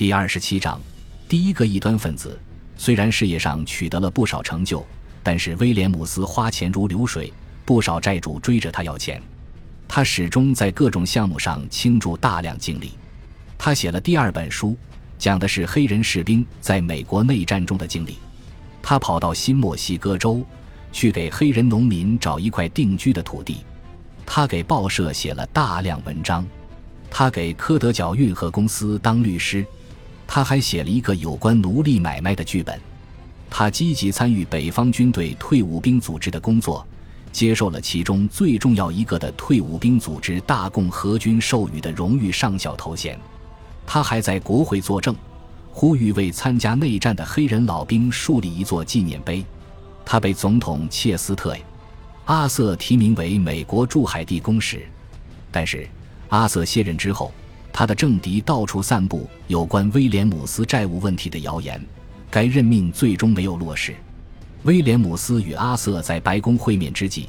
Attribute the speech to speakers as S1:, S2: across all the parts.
S1: 第二十七章，第一个异端分子。虽然事业上取得了不少成就，但是威廉姆斯花钱如流水，不少债主追着他要钱。他始终在各种项目上倾注大量精力。他写了第二本书，讲的是黑人士兵在美国内战中的经历。他跑到新墨西哥州，去给黑人农民找一块定居的土地。他给报社写了大量文章。他给科德角运河公司当律师。他还写了一个有关奴隶买卖的剧本。他积极参与北方军队退伍兵组织的工作。接受了其中最重要一个的退伍兵组织大共和军授予的荣誉上校头衔，他还在国会作证，呼吁为参加内战的黑人老兵树立一座纪念碑。他被总统切斯特·阿瑟提名为美国驻海地公使，但是阿瑟卸任之后，他的政敌到处散布有关威廉姆斯债务问题的谣言，该任命最终没有落实。威廉姆斯与阿瑟在白宫会面之际，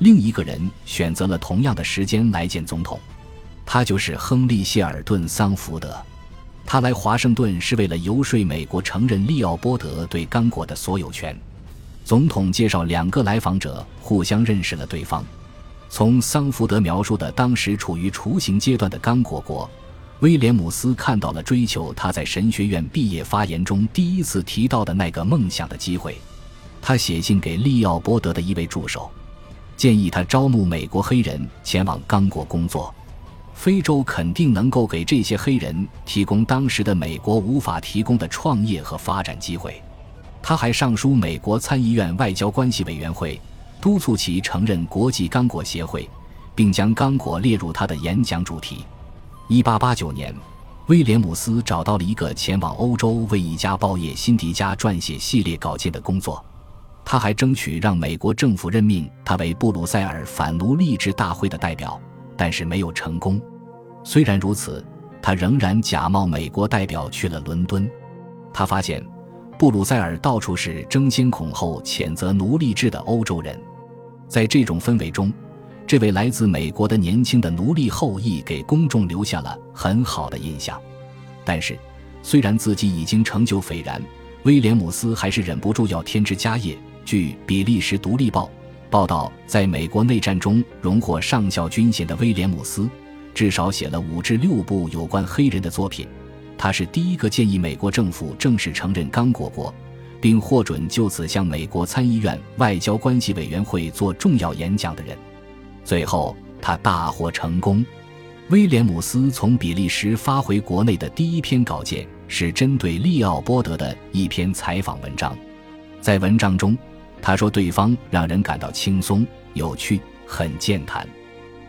S1: 另一个人选择了同样的时间来见总统，他就是亨利·谢尔顿·桑福德。他来华盛顿是为了游说美国承认利奥波德对刚果的所有权。总统介绍两个来访者互相认识了对方。从桑福德描述的当时处于雏形阶段的刚果国，威廉姆斯看到了追求他在神学院毕业发言中第一次提到的那个梦想的机会。他写信给利奥波德的一位助手，建议他招募美国黑人前往刚果工作。非洲肯定能够给这些黑人提供当时的美国无法提供的创业和发展机会。他还上书美国参议院外交关系委员会，督促其承认国际刚果协会，并将刚果列入他的演讲主题。1889年，威廉姆斯找到了一个前往欧洲为一家报业《辛迪加》撰写系列稿件的工作。他还争取让美国政府任命他为布鲁塞尔反奴隶制大会的代表，但是没有成功。虽然如此，他仍然假冒美国代表去了伦敦。他发现，布鲁塞尔到处是争先恐后谴责奴隶制的欧洲人。在这种氛围中，这位来自美国的年轻的奴隶后裔给公众留下了很好的印象。但是，虽然自己已经成就斐然，威廉姆斯还是忍不住要添枝加叶。据《比利时独立报》报道，在美国内战中荣获上校军衔的威廉姆斯，至少写了五至六部有关黑人的作品。他是第一个建议美国政府正式承认刚果国，并获准就此向美国参议院外交关系委员会做重要演讲的人。最后，他大获成功。威廉姆斯从比利时发回国内的第一篇稿件是针对利奥波德的一篇采访文章，在文章中。他说：“对方让人感到轻松、有趣、很健谈。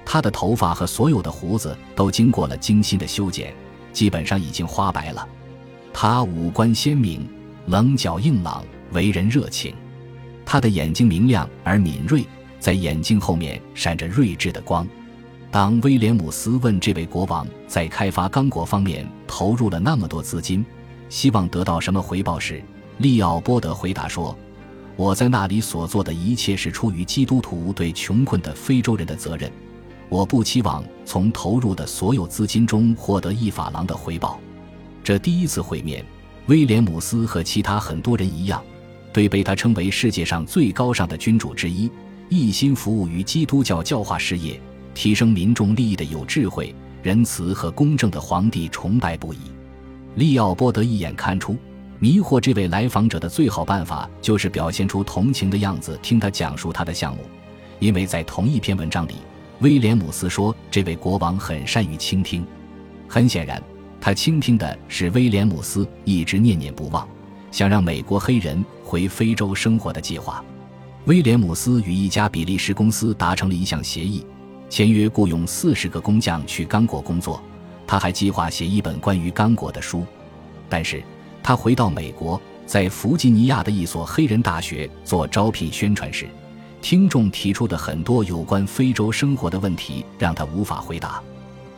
S1: 他的头发和所有的胡子都经过了精心的修剪，基本上已经花白了。他五官鲜明，棱角硬朗，为人热情。他的眼睛明亮而敏锐，在眼睛后面闪着睿智的光。当威廉姆斯问这位国王在开发刚果方面投入了那么多资金，希望得到什么回报时，利奥波德回答说。”我在那里所做的一切是出于基督徒对穷困的非洲人的责任。我不期望从投入的所有资金中获得一法郎的回报。这第一次会面，威廉姆斯和其他很多人一样，对被他称为世界上最高尚的君主之一、一心服务于基督教教化事业、提升民众利益的有智慧、仁慈和公正的皇帝崇拜不已。利奥波德一眼看出。迷惑这位来访者的最好办法就是表现出同情的样子，听他讲述他的项目。因为在同一篇文章里，威廉姆斯说这位国王很善于倾听。很显然，他倾听的是威廉姆斯一直念念不忘，想让美国黑人回非洲生活的计划。威廉姆斯与一家比利时公司达成了一项协议，签约雇佣四十个工匠去刚果工作。他还计划写一本关于刚果的书，但是。他回到美国，在弗吉尼亚的一所黑人大学做招聘宣传时，听众提出的很多有关非洲生活的问题让他无法回答。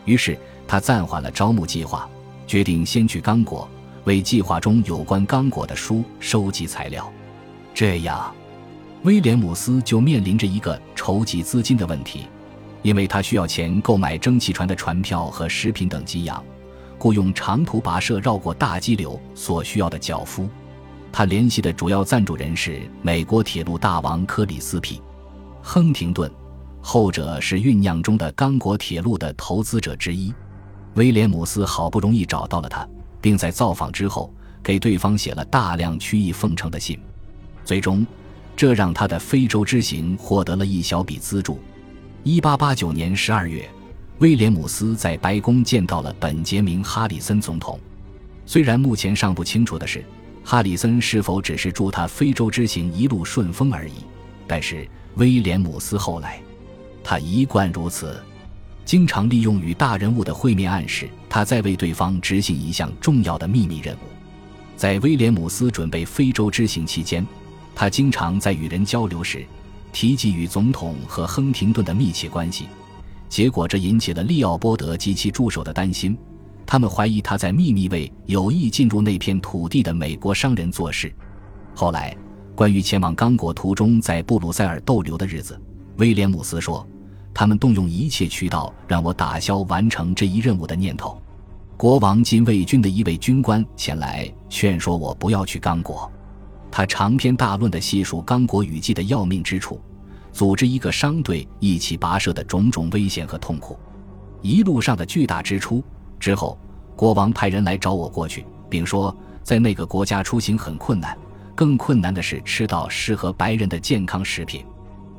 S1: 于是他暂缓了招募计划，决定先去刚果，为计划中有关刚果的书收集材料。这样，威廉姆斯就面临着一个筹集资金的问题，因为他需要钱购买蒸汽船的船票和食品等给养。雇用长途跋涉绕过大激流所需要的脚夫。他联系的主要赞助人是美国铁路大王克里斯皮·亨廷顿，后者是酝酿中的刚果铁路的投资者之一。威廉姆斯好不容易找到了他，并在造访之后给对方写了大量曲意奉承的信，最终，这让他的非洲之行获得了一小笔资助。一八八九年十二月，威廉姆斯在白宫见到了本杰明·哈里森总统。虽然目前尚不清楚的是，哈里森是否只是祝他非洲之行一路顺风而已，但是威廉姆斯后来，他一贯如此。经常利用与大人物的会面暗示他在为对方执行一项重要的秘密任务。在威廉姆斯准备非洲之行期间，他经常在与人交流时提及与总统和亨廷顿的密切关系。结果，这引起了利奥波德及其助手的担心，他们怀疑他在秘密为有意进入那片土地的美国商人做事。后来，关于前往刚果途中在布鲁塞尔逗留的日子，威廉姆斯说。他们动用一切渠道让我打消完成这一任务的念头。国王禁卫军的一位军官前来劝说我不要去刚果。他长篇大论地细数刚果雨季的要命之处，组织一个商队一起跋涉的种种危险和痛苦，一路上的巨大支出。之后，国王派人来找我过去，并说在那个国家出行很困难，更困难的是吃到适合白人的健康食品。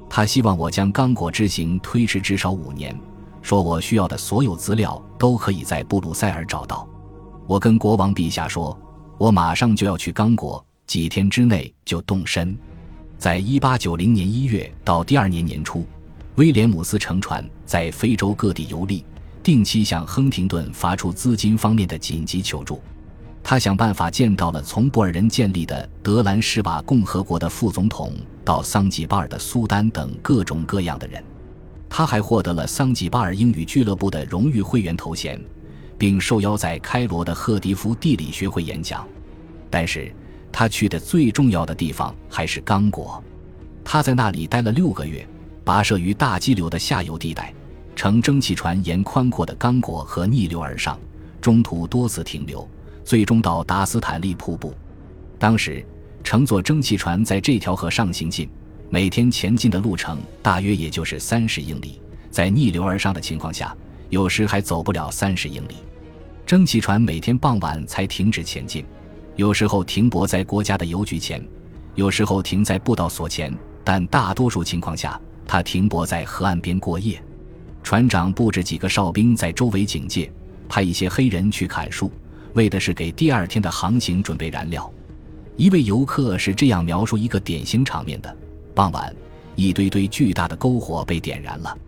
S1: 他希望我将刚果之行推迟至少五年，说我需要的所有资料都可以在布鲁塞尔找到。我跟国王陛下说，我马上就要去刚果，几天之内就动身。在一八九零年一月到第二年年初，威廉姆斯乘船在非洲各地游历，定期向亨廷顿发出资金方面的紧急求助。他想办法见到了从布尔人建立的德兰士瓦共和国的副总统，到桑吉巴尔的苏丹等各种各样的人。他还获得了桑吉巴尔英语俱乐部的荣誉会员头衔，并受邀在开罗的赫迪夫地理学会演讲。但是，他去的最重要的地方还是刚果。他在那里待了六个月，跋涉于大激流的下游地带，乘蒸汽船沿宽阔的刚果河逆流而上，中途多次停留。最终到达斯坦利瀑布。当时乘坐蒸汽船在这条河上行进，每天前进的路程大约也就是三十英里。在逆流而上的情况下，有时还走不了三十英里。蒸汽船每天傍晚才停止前进，有时候停泊在国家的邮局前，有时候停在布道所前，但大多数情况下，它停泊在河岸边过夜。船长布置几个哨兵在周围警戒，派一些黑人去砍树。为的是给第二天的航行准备燃料。一位游客是这样描述一个典型场面的：傍晚，一堆堆巨大的篝火被点燃了，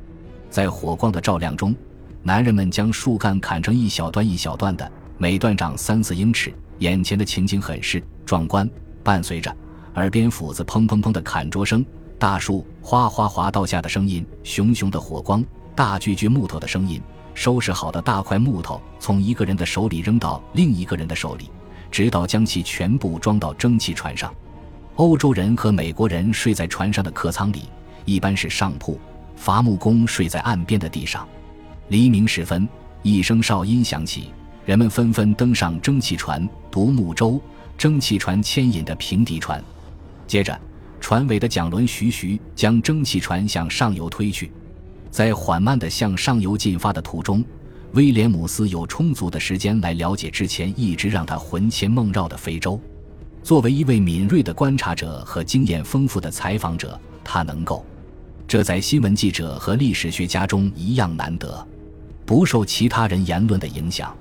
S1: 在火光的照亮中，男人们将树干砍成一小段一小段的，每段长三四英尺。眼前的情景很是壮观，伴随着耳边斧子砰砰砰的砍桌声、大树哗哗哗倒下的声音、熊熊的火光、大锯锯木头的声音。收拾好的大块木头从一个人的手里扔到另一个人的手里，直到将其全部装到蒸汽船上。欧洲人和美国人睡在船上的客舱里，一般是上铺；伐木工睡在岸边的地上。黎明时分，一声哨音响起，人们纷纷登上蒸汽船独木舟。蒸汽船牵引的平底船，接着船尾的桨轮徐徐将蒸汽船向上游推去。在缓慢地向上游进发的途中，威廉姆斯有充足的时间来了解之前一直让他魂牵梦绕的非洲。作为一位敏锐的观察者和经验丰富的采访者，他能够，这在新闻记者和历史学家中一样难得，不受其他人言论的影响。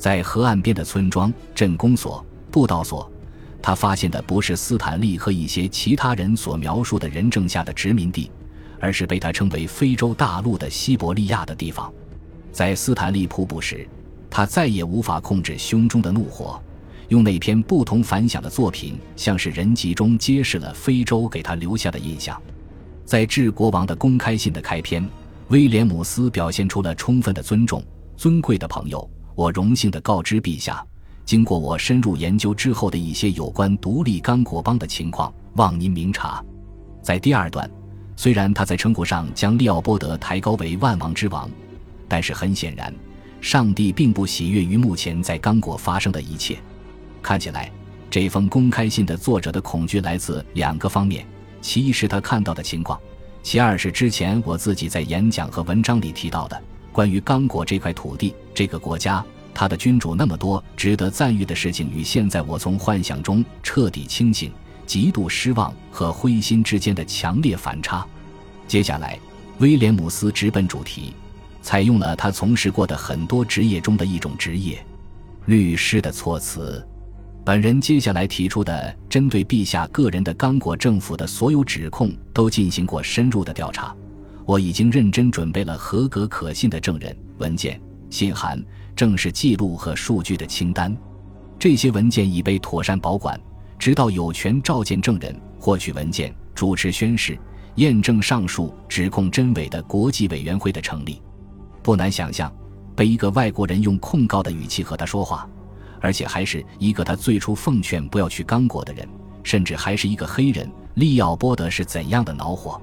S1: 在河岸边的村庄、镇公所、布道所，他发现的不是斯坦利和一些其他人所描述的人证下的殖民地。而是被他称为非洲大陆的西伯利亚的地方，在斯坦利瀑布时，他再也无法控制胸中的怒火，用那篇不同凡响的作品，像是人集中揭示了非洲给他留下的印象。在致国王的公开信的开篇，威廉姆斯表现出了充分的尊重。尊贵的朋友，我荣幸地告知陛下，经过我深入研究之后的一些有关独立刚果邦的情况，望您明察。在第二段。虽然他在称呼上将利奥波德抬高为万王之王，但是很显然，上帝并不喜悦于目前在刚果发生的一切。看起来，这封公开信的作者的恐惧来自两个方面：其一是他看到的情况，其二是之前我自己在演讲和文章里提到的关于刚果这块土地、这个国家、他的君主那么多值得赞誉的事情，与现在我从幻想中彻底清醒、极度失望和灰心之间的强烈反差。接下来，威廉姆斯直奔主题，采用了他从事过的很多职业中的一种职业——律师的措辞。本人接下来提出的针对陛下个人的刚果政府的所有指控，都进行过深入的调查。我已经认真准备了合格可信的证人、文件、信函、正式记录和数据的清单。这些文件已被妥善保管，直到有权召见证人、获取文件、主持宣誓、验证上述指控真伪的国际委员会的成立。不难想象，被一个外国人用控告的语气和他说话。而且还是一个他最初奉劝不要去刚果的人，甚至还是一个黑人。利奥波德是怎样的恼火？